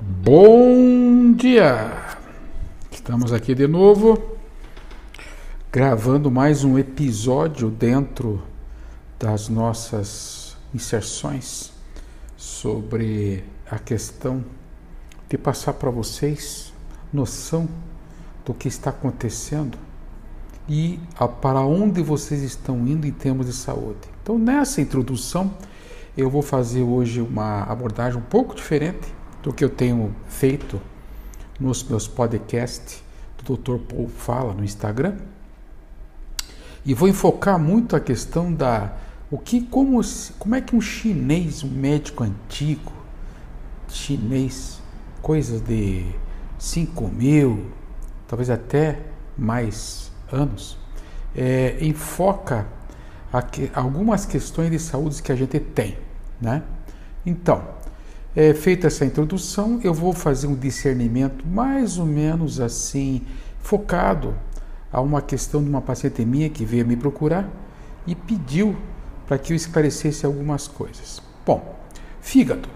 Bom dia! Estamos aqui de novo, gravando mais um episódio dentro das nossas inserções sobre a questão de passar para vocês noção do que está acontecendo e para onde vocês estão indo em termos de saúde. Então, nessa introdução, eu vou fazer hoje uma abordagem um pouco diferente do que eu tenho feito nos meus podcasts do Dr. Paul Fala no Instagram. E vou enfocar muito a questão da o que como como é que um chinês, um médico antigo chinês, coisas de 5 mil, talvez até mais anos, é, enfoca algumas questões de saúde que a gente tem, né? Então, é, feita essa introdução, eu vou fazer um discernimento mais ou menos assim, focado a uma questão de uma paciente minha que veio me procurar e pediu para que eu esclarecesse algumas coisas. Bom, fígado.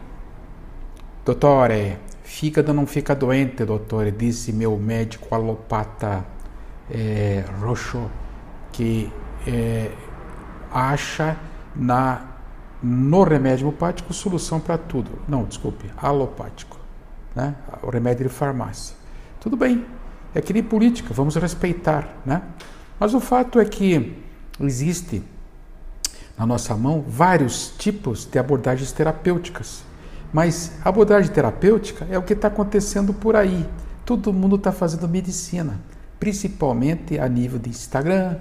Doutor, é, fígado não fica doente, doutor, disse meu médico alopata é, roxo, que é, acha na no remédio alopático solução para tudo. Não, desculpe, alopático. Né? O remédio de farmácia. Tudo bem, é que nem política, vamos respeitar. Né? Mas o fato é que existe na nossa mão vários tipos de abordagens terapêuticas. Mas a abordagem terapêutica é o que está acontecendo por aí. Todo mundo está fazendo medicina, principalmente a nível de Instagram,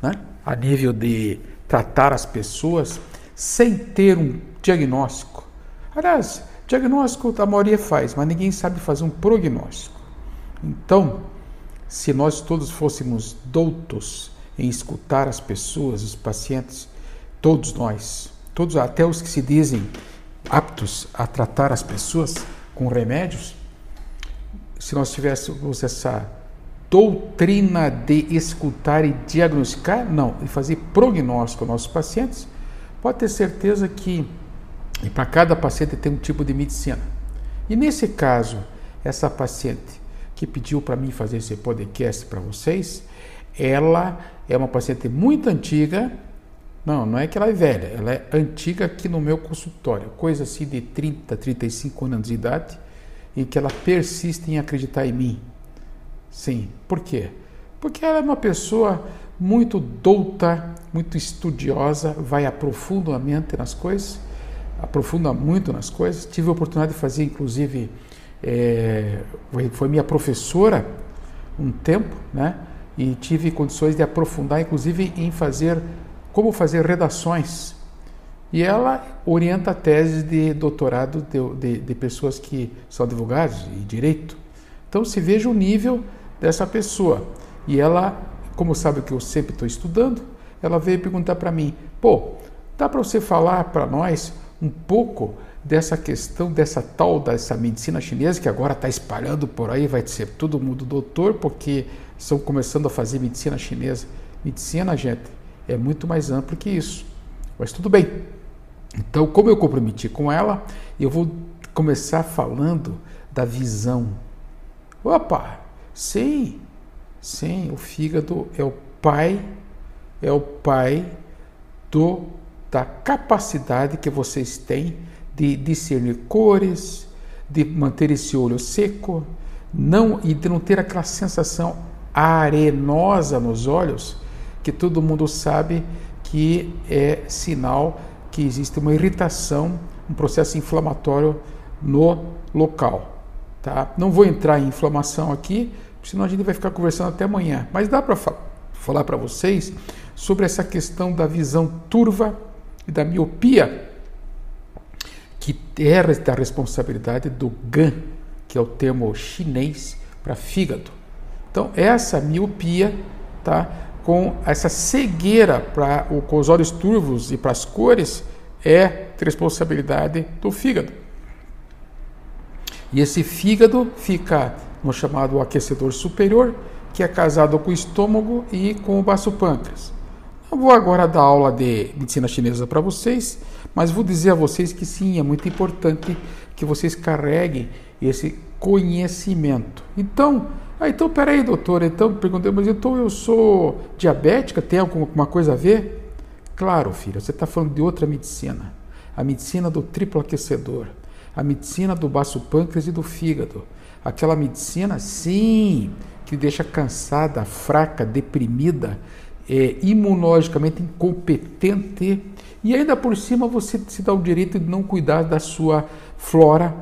né? a nível de tratar as pessoas sem ter um diagnóstico. Aliás, diagnóstico a maioria faz, mas ninguém sabe fazer um prognóstico. Então, se nós todos fôssemos doutos em escutar as pessoas, os pacientes, todos nós, todos até os que se dizem aptos a tratar as pessoas com remédios, se nós tivéssemos essa doutrina de escutar e diagnosticar, não, e fazer prognóstico aos nossos pacientes, pode ter certeza que para cada paciente tem um tipo de medicina. E nesse caso, essa paciente que pediu para mim fazer esse podcast para vocês, ela é uma paciente muito antiga. Não, não é que ela é velha, ela é antiga aqui no meu consultório, coisa assim de 30, 35 anos de idade, em que ela persiste em acreditar em mim. Sim, por quê? Porque ela é uma pessoa muito douta, muito estudiosa, vai aprofundamente nas coisas, aprofunda muito nas coisas. Tive a oportunidade de fazer, inclusive, é, foi minha professora um tempo, né? E tive condições de aprofundar, inclusive, em fazer como fazer redações. E ela orienta teses de doutorado de, de, de pessoas que são advogados e direito. Então, se veja o nível dessa pessoa. E ela como sabe que eu sempre estou estudando, ela veio perguntar para mim: pô, dá para você falar para nós um pouco dessa questão, dessa tal, dessa medicina chinesa que agora está espalhando por aí, vai ser todo mundo doutor, porque estão começando a fazer medicina chinesa. Medicina, gente, é muito mais amplo que isso. Mas tudo bem. Então, como eu comprometi com ela, eu vou começar falando da visão. Opa, sim, Sim, o fígado é o pai, é o pai do da capacidade que vocês têm de discernir cores, de manter esse olho seco, não e de não ter aquela sensação arenosa nos olhos, que todo mundo sabe que é sinal que existe uma irritação, um processo inflamatório no local. Tá? Não vou entrar em inflamação aqui, senão a gente vai ficar conversando até amanhã. Mas dá para fa falar para vocês sobre essa questão da visão turva e da miopia, que é da responsabilidade do GAN, que é o termo chinês para fígado. Então, essa miopia, tá, com essa cegueira para os olhos turvos e para as cores, é responsabilidade do fígado. E esse fígado fica no chamado aquecedor superior, que é casado com o estômago e com o baço pâncreas. Eu vou agora dar aula de medicina chinesa para vocês, mas vou dizer a vocês que sim, é muito importante que vocês carreguem esse conhecimento. Então, ah, então peraí, doutor, então perguntei, mas então eu sou diabética, tem alguma coisa a ver? Claro, filha, você está falando de outra medicina. A medicina do triplo aquecedor, a medicina do baço pâncreas e do fígado. Aquela medicina, sim, que deixa cansada, fraca, deprimida, é, imunologicamente incompetente e ainda por cima você se dá o direito de não cuidar da sua flora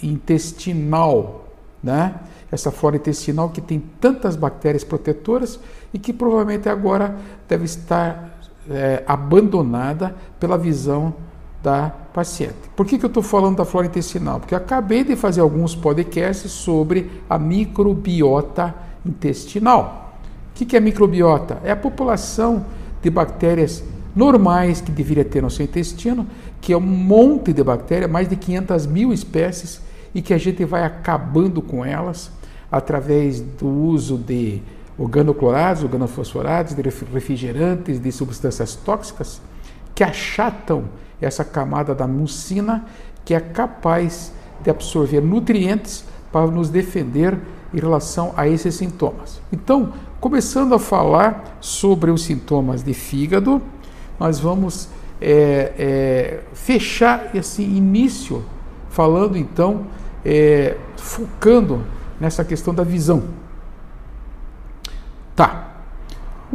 intestinal, né? Essa flora intestinal que tem tantas bactérias protetoras e que provavelmente agora deve estar é, abandonada pela visão da paciente. Por que, que eu estou falando da flora intestinal? Porque acabei de fazer alguns podcasts sobre a microbiota intestinal. O que é microbiota? É a população de bactérias normais que deveria ter no seu intestino, que é um monte de bactérias, mais de 500 mil espécies, e que a gente vai acabando com elas através do uso de organoclorados, organofosforados, de refrigerantes, de substâncias tóxicas, que achatam essa camada da mucina, que é capaz de absorver nutrientes para nos defender em relação a esses sintomas. Então, começando a falar sobre os sintomas de fígado, nós vamos é, é, fechar esse início falando então, é, focando nessa questão da visão. Tá.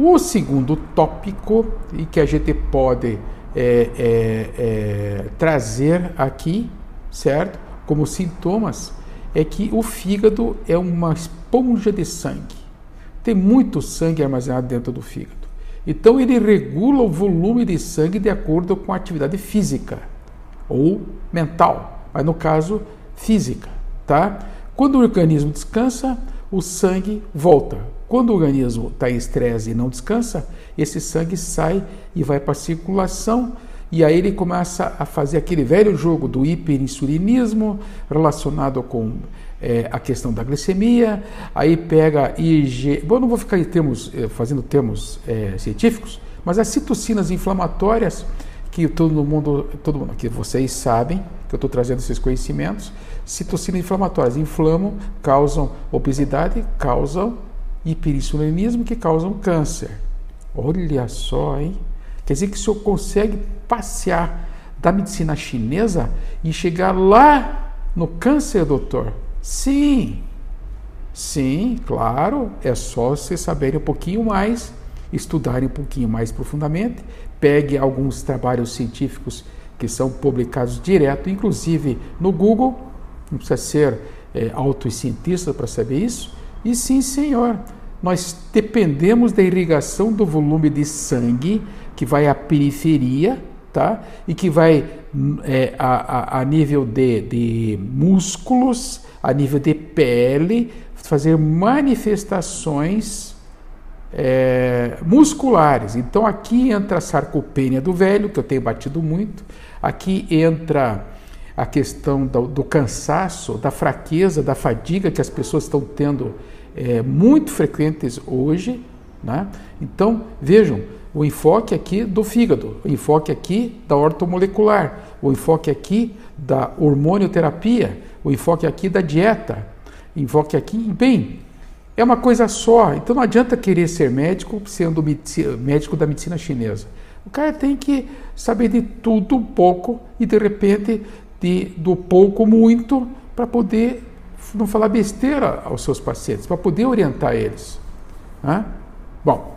O segundo tópico e que a gente pode é, é, é, trazer aqui, certo? Como sintomas, é que o fígado é uma esponja de sangue. Tem muito sangue armazenado dentro do fígado. Então ele regula o volume de sangue de acordo com a atividade física ou mental, mas no caso física, tá? Quando o organismo descansa, o sangue volta. Quando o organismo está em estresse e não descansa, esse sangue sai e vai para a circulação e aí ele começa a fazer aquele velho jogo do hiperinsulinismo relacionado com é, a questão da glicemia, aí pega IG. Bom, eu não vou ficar termos, é, fazendo termos é, científicos, mas as citocinas inflamatórias que todo mundo, todo mundo, que vocês sabem, que eu estou trazendo esses conhecimentos, citocinas inflamatórias inflamam, causam obesidade, causam hiperinsulinismo, que causam câncer. Olha só, hein? Quer dizer que o senhor consegue passear da medicina chinesa e chegar lá no câncer, doutor? Sim, sim, claro, é só você saber um pouquinho mais, estudar um pouquinho mais profundamente, pegue alguns trabalhos científicos que são publicados direto, inclusive no Google, não precisa ser é, auto cientista para saber isso, e sim, senhor, nós dependemos da irrigação do volume de sangue que vai à periferia, tá? E que vai é, a, a, a, nível de, de músculos, a nível de pele, fazer manifestações é, musculares. Então aqui entra a sarcopenia do velho, que eu tenho batido muito, aqui entra a questão do, do cansaço, da fraqueza, da fadiga que as pessoas estão tendo é, muito frequentes hoje. Né? Então vejam, o enfoque aqui do fígado, o enfoque aqui da ortomolecular, o enfoque aqui da hormonioterapia, o enfoque aqui da dieta, enfoque aqui, bem, é uma coisa só. Então não adianta querer ser médico sendo médico da medicina chinesa. O cara tem que saber de tudo um pouco e de repente de, do pouco muito para poder não falar besteira aos seus pacientes, para poder orientar eles. Né? Bom,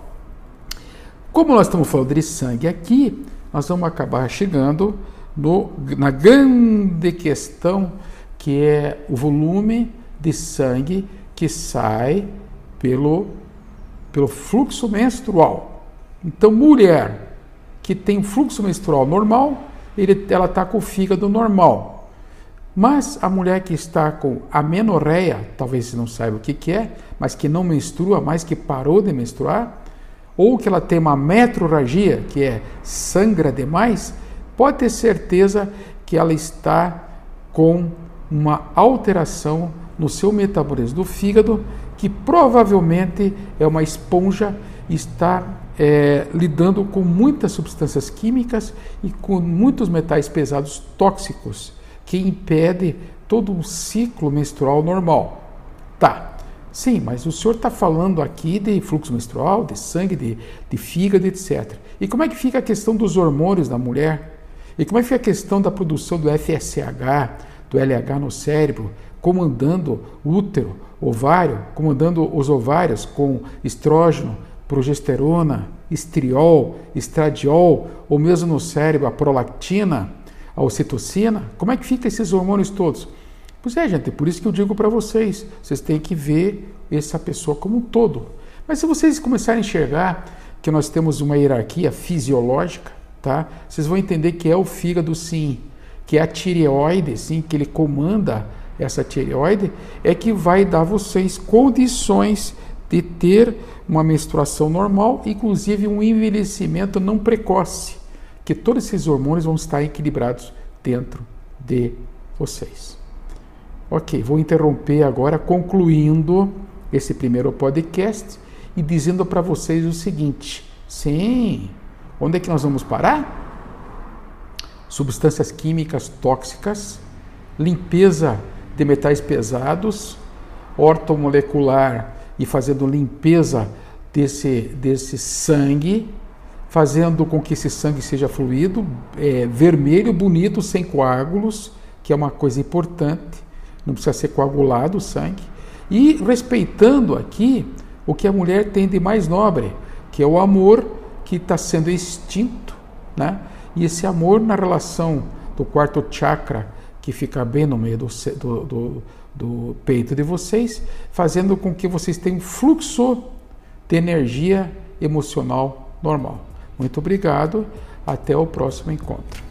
como nós estamos falando de sangue aqui, nós vamos acabar chegando no, na grande questão que é o volume de sangue que sai pelo, pelo fluxo menstrual. Então, mulher que tem fluxo menstrual normal, ele, ela está com o fígado normal. Mas a mulher que está com amenorreia, talvez você não saiba o que, que é, mas que não menstrua, mas que parou de menstruar, ou que ela tem uma metrorragia, que é sangra demais, pode ter certeza que ela está com uma alteração no seu metabolismo do fígado, que provavelmente é uma esponja está é, lidando com muitas substâncias químicas e com muitos metais pesados tóxicos que impede todo um ciclo menstrual normal. Tá, sim, mas o senhor está falando aqui de fluxo menstrual, de sangue, de, de fígado, etc. E como é que fica a questão dos hormônios da mulher? E como é que fica a questão da produção do FSH, do LH no cérebro, comandando útero, ovário, comandando os ovários com estrógeno, progesterona, estriol, estradiol, ou mesmo no cérebro a prolactina, a ocitocina? Como é que fica esses hormônios todos? Pois é, gente, por isso que eu digo para vocês, vocês têm que ver essa pessoa como um todo. Mas se vocês começarem a enxergar que nós temos uma hierarquia fisiológica, tá? Vocês vão entender que é o fígado sim, que é a tireoide, sim, que ele comanda essa tireoide, é que vai dar vocês condições de ter uma menstruação normal, inclusive um envelhecimento não precoce, que todos esses hormônios vão estar equilibrados dentro de vocês. Ok, vou interromper agora, concluindo esse primeiro podcast e dizendo para vocês o seguinte: sim, onde é que nós vamos parar? Substâncias químicas tóxicas, limpeza de metais pesados, ortomolecular e fazendo limpeza desse, desse sangue, fazendo com que esse sangue seja fluido, é, vermelho, bonito, sem coágulos, que é uma coisa importante, não precisa ser coagulado o sangue, e respeitando aqui o que a mulher tem de mais nobre, que é o amor que está sendo extinto, né? E esse amor na relação do quarto chakra, que fica bem no meio do, do, do do peito de vocês, fazendo com que vocês tenham fluxo de energia emocional normal. Muito obrigado, até o próximo encontro.